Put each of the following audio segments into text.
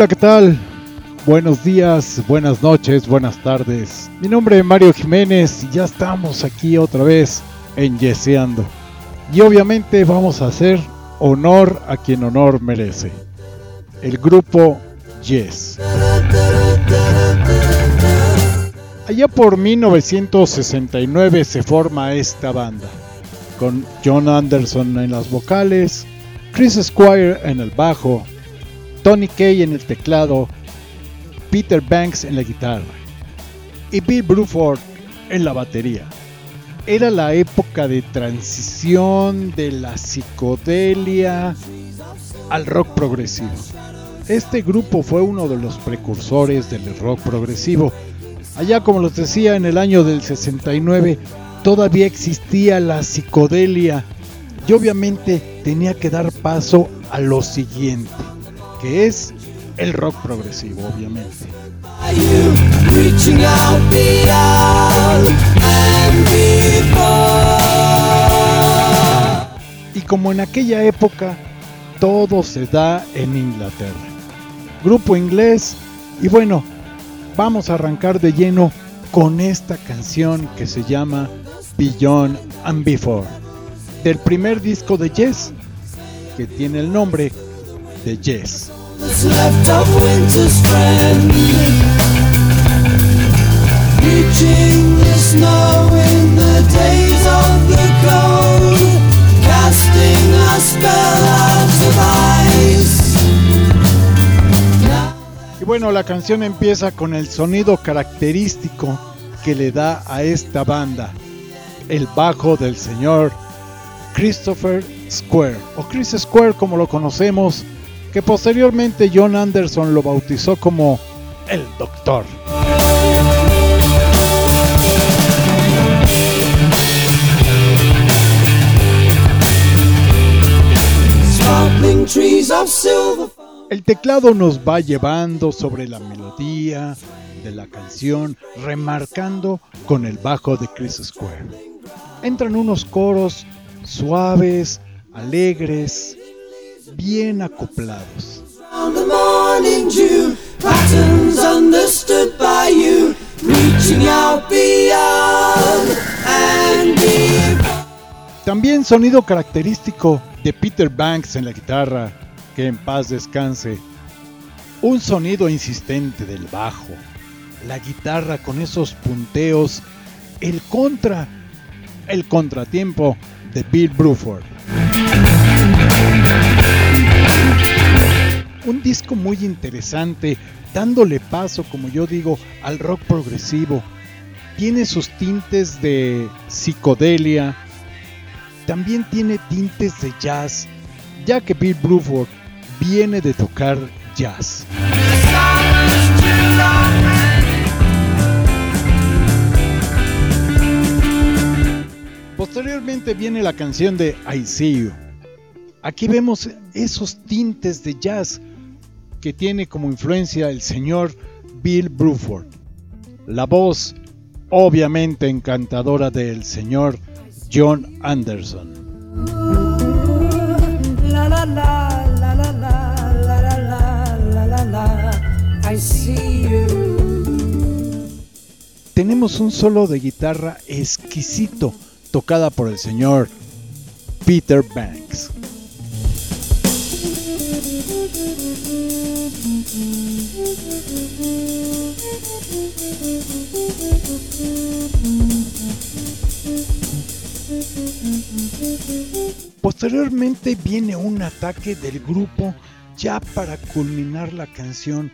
Hola, ¿qué tal? Buenos días, buenas noches, buenas tardes. Mi nombre es Mario Jiménez y ya estamos aquí otra vez en Yeseando. Y obviamente vamos a hacer honor a quien honor merece. El grupo Yes. Allá por 1969 se forma esta banda, con John Anderson en las vocales, Chris Squire en el bajo, Tony Kay en el teclado, Peter Banks en la guitarra y Bill Bruford en la batería. Era la época de transición de la psicodelia al rock progresivo. Este grupo fue uno de los precursores del rock progresivo. Allá, como les decía, en el año del 69 todavía existía la psicodelia y obviamente tenía que dar paso a lo siguiente, que es el rock progresivo, obviamente. Y como en aquella época, todo se da en Inglaterra. Grupo inglés y bueno, vamos a arrancar de lleno con esta canción que se llama Beyond and Before, del primer disco de Yes, que tiene el nombre de Yes. Y bueno, la canción empieza con el sonido característico que le da a esta banda, el bajo del señor Christopher Square, o Chris Square como lo conocemos, que posteriormente John Anderson lo bautizó como el Doctor. El teclado nos va llevando sobre la melodía de la canción, remarcando con el bajo de Chris Square. Entran unos coros suaves, alegres, bien acoplados. También sonido característico de Peter Banks en la guitarra, que en paz descanse. Un sonido insistente del bajo, la guitarra con esos punteos, el contra, el contratiempo de Bill Bruford. Un disco muy interesante, dándole paso, como yo digo, al rock progresivo. Tiene sus tintes de psicodelia, también tiene tintes de jazz, ya que Bill Bruford viene de tocar jazz. Posteriormente viene la canción de I See You. Aquí vemos esos tintes de jazz que tiene como influencia el señor Bill Bruford. La voz obviamente encantadora del señor John Anderson. Tenemos un solo de guitarra exquisito tocada por el señor Peter Banks. Posteriormente viene un ataque del grupo ya para culminar la canción,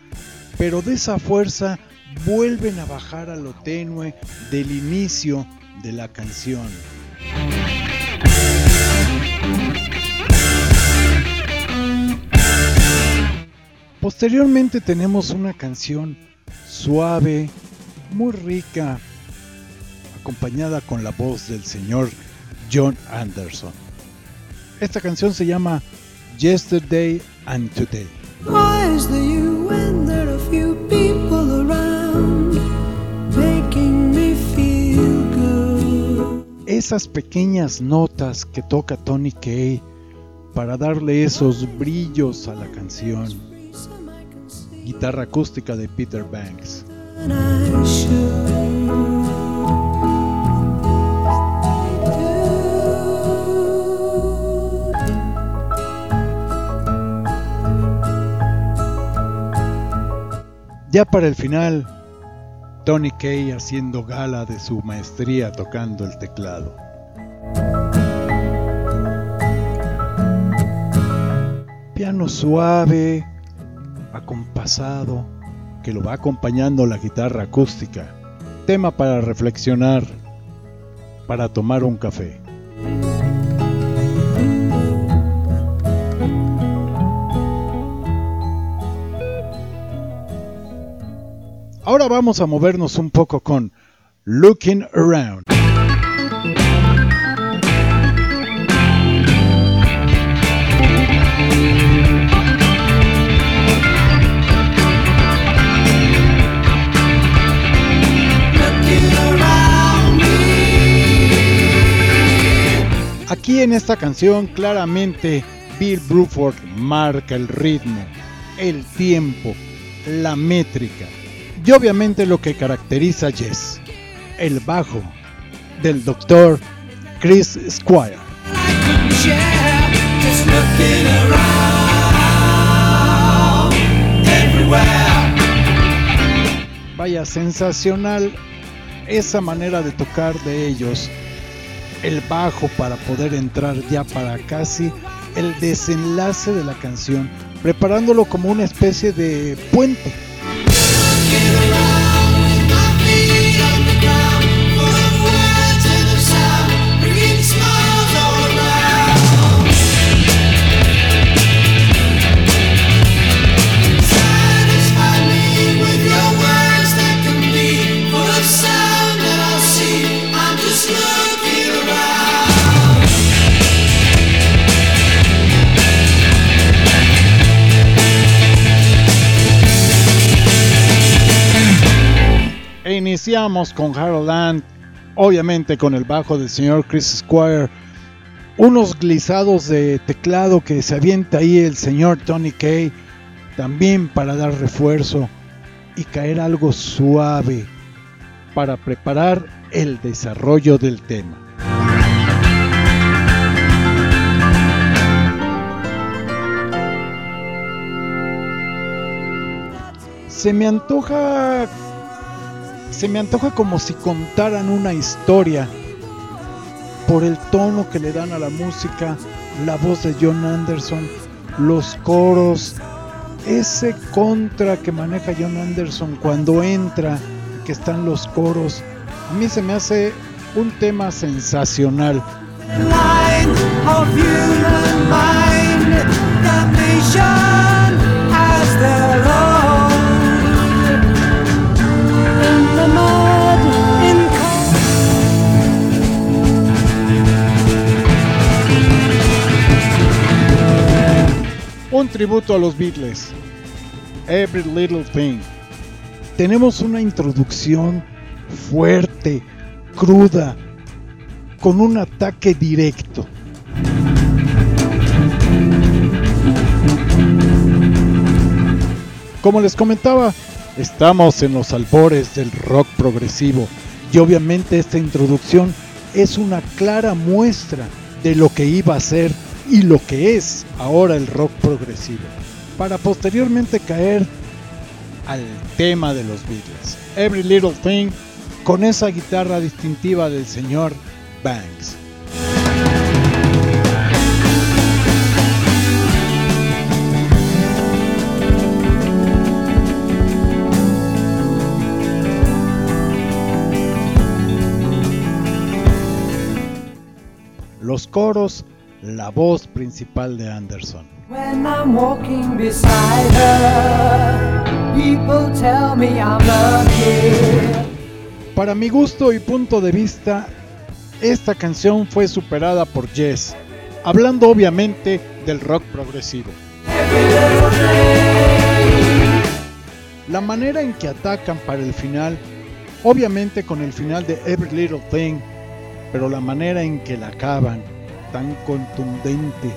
pero de esa fuerza vuelven a bajar a lo tenue del inicio de la canción. Posteriormente tenemos una canción suave, muy rica, acompañada con la voz del señor John Anderson. Esta canción se llama Yesterday and Today. Esas pequeñas notas que toca Tony Kay para darle esos brillos a la canción guitarra acústica de Peter Banks. Ya para el final, Tony Kay haciendo gala de su maestría tocando el teclado. Piano suave, acompasado, que lo va acompañando la guitarra acústica. Tema para reflexionar, para tomar un café. Ahora vamos a movernos un poco con Looking Around. Aquí en esta canción claramente Bill Bruford marca el ritmo, el tiempo, la métrica y obviamente lo que caracteriza a Jess, el bajo del doctor Chris Squire. Vaya, sensacional esa manera de tocar de ellos, el bajo para poder entrar ya para casi el desenlace de la canción, preparándolo como una especie de puente con Harold Land, obviamente con el bajo del señor Chris Squire, unos glisados de teclado que se avienta ahí el señor Tony Kay, también para dar refuerzo y caer algo suave para preparar el desarrollo del tema. Se me antoja se me antoja como si contaran una historia por el tono que le dan a la música, la voz de John Anderson, los coros, ese contra que maneja John Anderson cuando entra, que están los coros, a mí se me hace un tema sensacional. Un tributo a los Beatles. Every Little Thing. Tenemos una introducción fuerte, cruda, con un ataque directo. Como les comentaba, estamos en los albores del rock progresivo y obviamente esta introducción es una clara muestra de lo que iba a ser y lo que es ahora el rock progresivo, para posteriormente caer al tema de los Beatles, Every Little Thing, con esa guitarra distintiva del señor Banks. Los coros la voz principal de Anderson. Para mi gusto y punto de vista, esta canción fue superada por Jess, hablando obviamente del rock progresivo. La manera en que atacan para el final, obviamente con el final de Every Little Thing, pero la manera en que la acaban, tan contundente,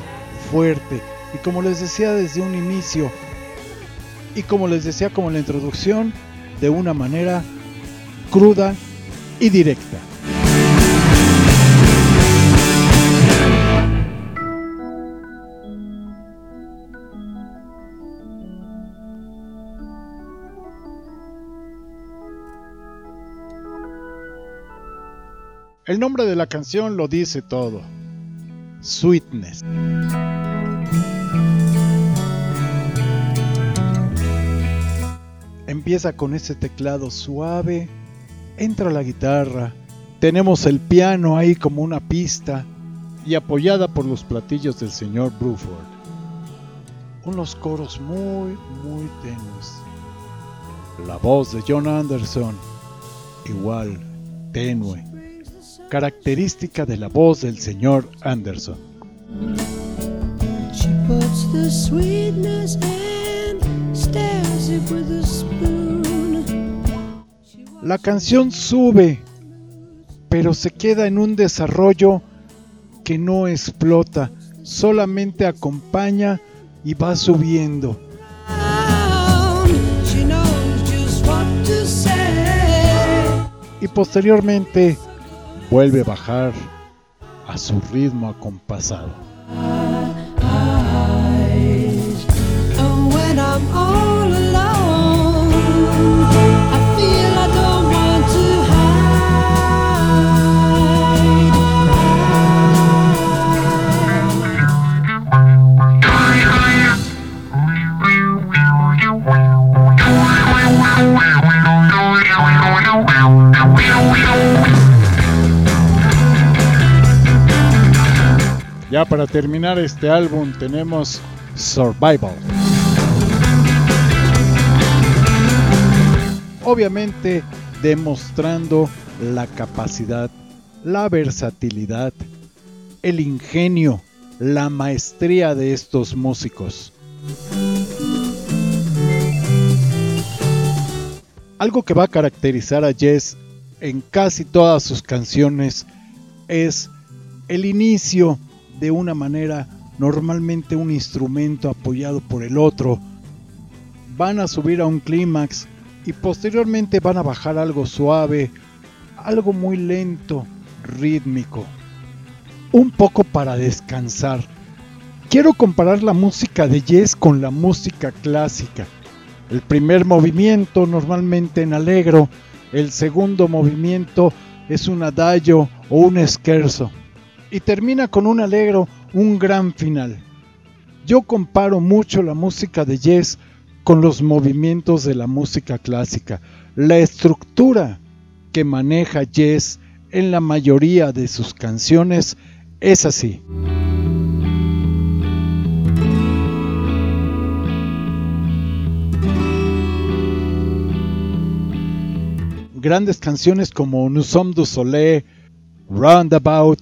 fuerte y como les decía desde un inicio, y como les decía como la introducción, de una manera cruda y directa. El nombre de la canción lo dice todo. Sweetness. Empieza con ese teclado suave, entra la guitarra, tenemos el piano ahí como una pista y apoyada por los platillos del señor Bruford. Unos coros muy, muy tenues. La voz de John Anderson, igual, tenue característica de la voz del señor Anderson. La canción sube, pero se queda en un desarrollo que no explota, solamente acompaña y va subiendo. Y posteriormente vuelve a bajar a su ritmo acompasado. Terminar este álbum tenemos Survival. Obviamente demostrando la capacidad, la versatilidad, el ingenio, la maestría de estos músicos. Algo que va a caracterizar a Jess en casi todas sus canciones es el inicio de una manera normalmente un instrumento apoyado por el otro. Van a subir a un clímax y posteriormente van a bajar algo suave, algo muy lento, rítmico. Un poco para descansar. Quiero comparar la música de Yes con la música clásica. El primer movimiento normalmente en alegro, el segundo movimiento es un adagio o un scherzo y termina con un alegro, un gran final. Yo comparo mucho la música de Yes con los movimientos de la música clásica. La estructura que maneja Yes en la mayoría de sus canciones es así. Grandes canciones como Nous sommes du soleil, Roundabout,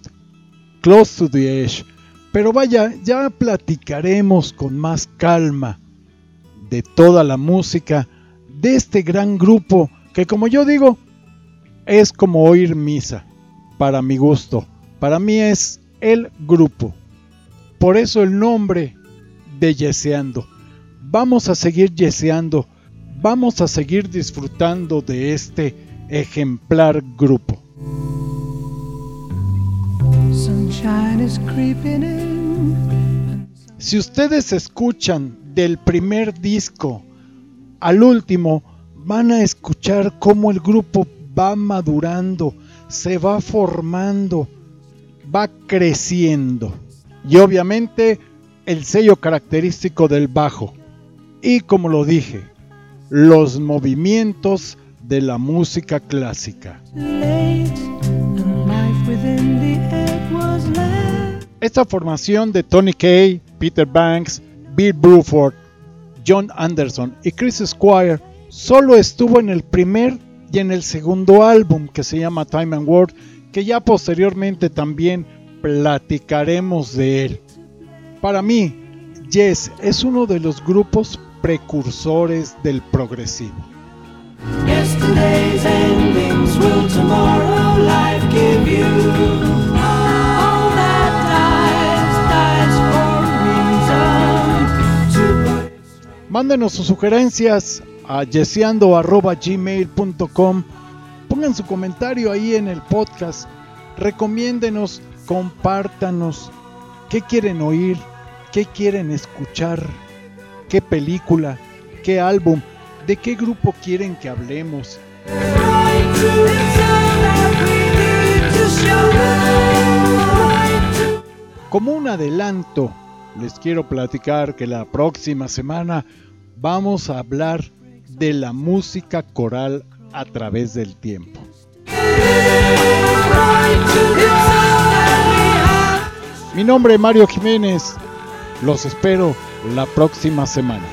Close to the Edge. Pero vaya, ya platicaremos con más calma de toda la música de este gran grupo que como yo digo, es como oír misa, para mi gusto. Para mí es el grupo. Por eso el nombre de Yeseando. Vamos a seguir yeseando, vamos a seguir disfrutando de este ejemplar grupo. Si ustedes escuchan del primer disco al último, van a escuchar cómo el grupo va madurando, se va formando, va creciendo. Y obviamente el sello característico del bajo. Y como lo dije, los movimientos de la música clásica. Esta formación de Tony Kay, Peter Banks, Bill Bruford, John Anderson y Chris Squire solo estuvo en el primer y en el segundo álbum que se llama Time and World, que ya posteriormente también platicaremos de él. Para mí, Yes es uno de los grupos precursores del progresivo. Mándenos sus sugerencias a yeseando.gmail.com. Pongan su comentario ahí en el podcast. Recomiéndenos, compártanos. ¿Qué quieren oír? ¿Qué quieren escuchar? ¿Qué película? ¿Qué álbum? ¿De qué grupo quieren que hablemos? Como un adelanto, les quiero platicar que la próxima semana vamos a hablar de la música coral a través del tiempo. Mi nombre es Mario Jiménez. Los espero la próxima semana.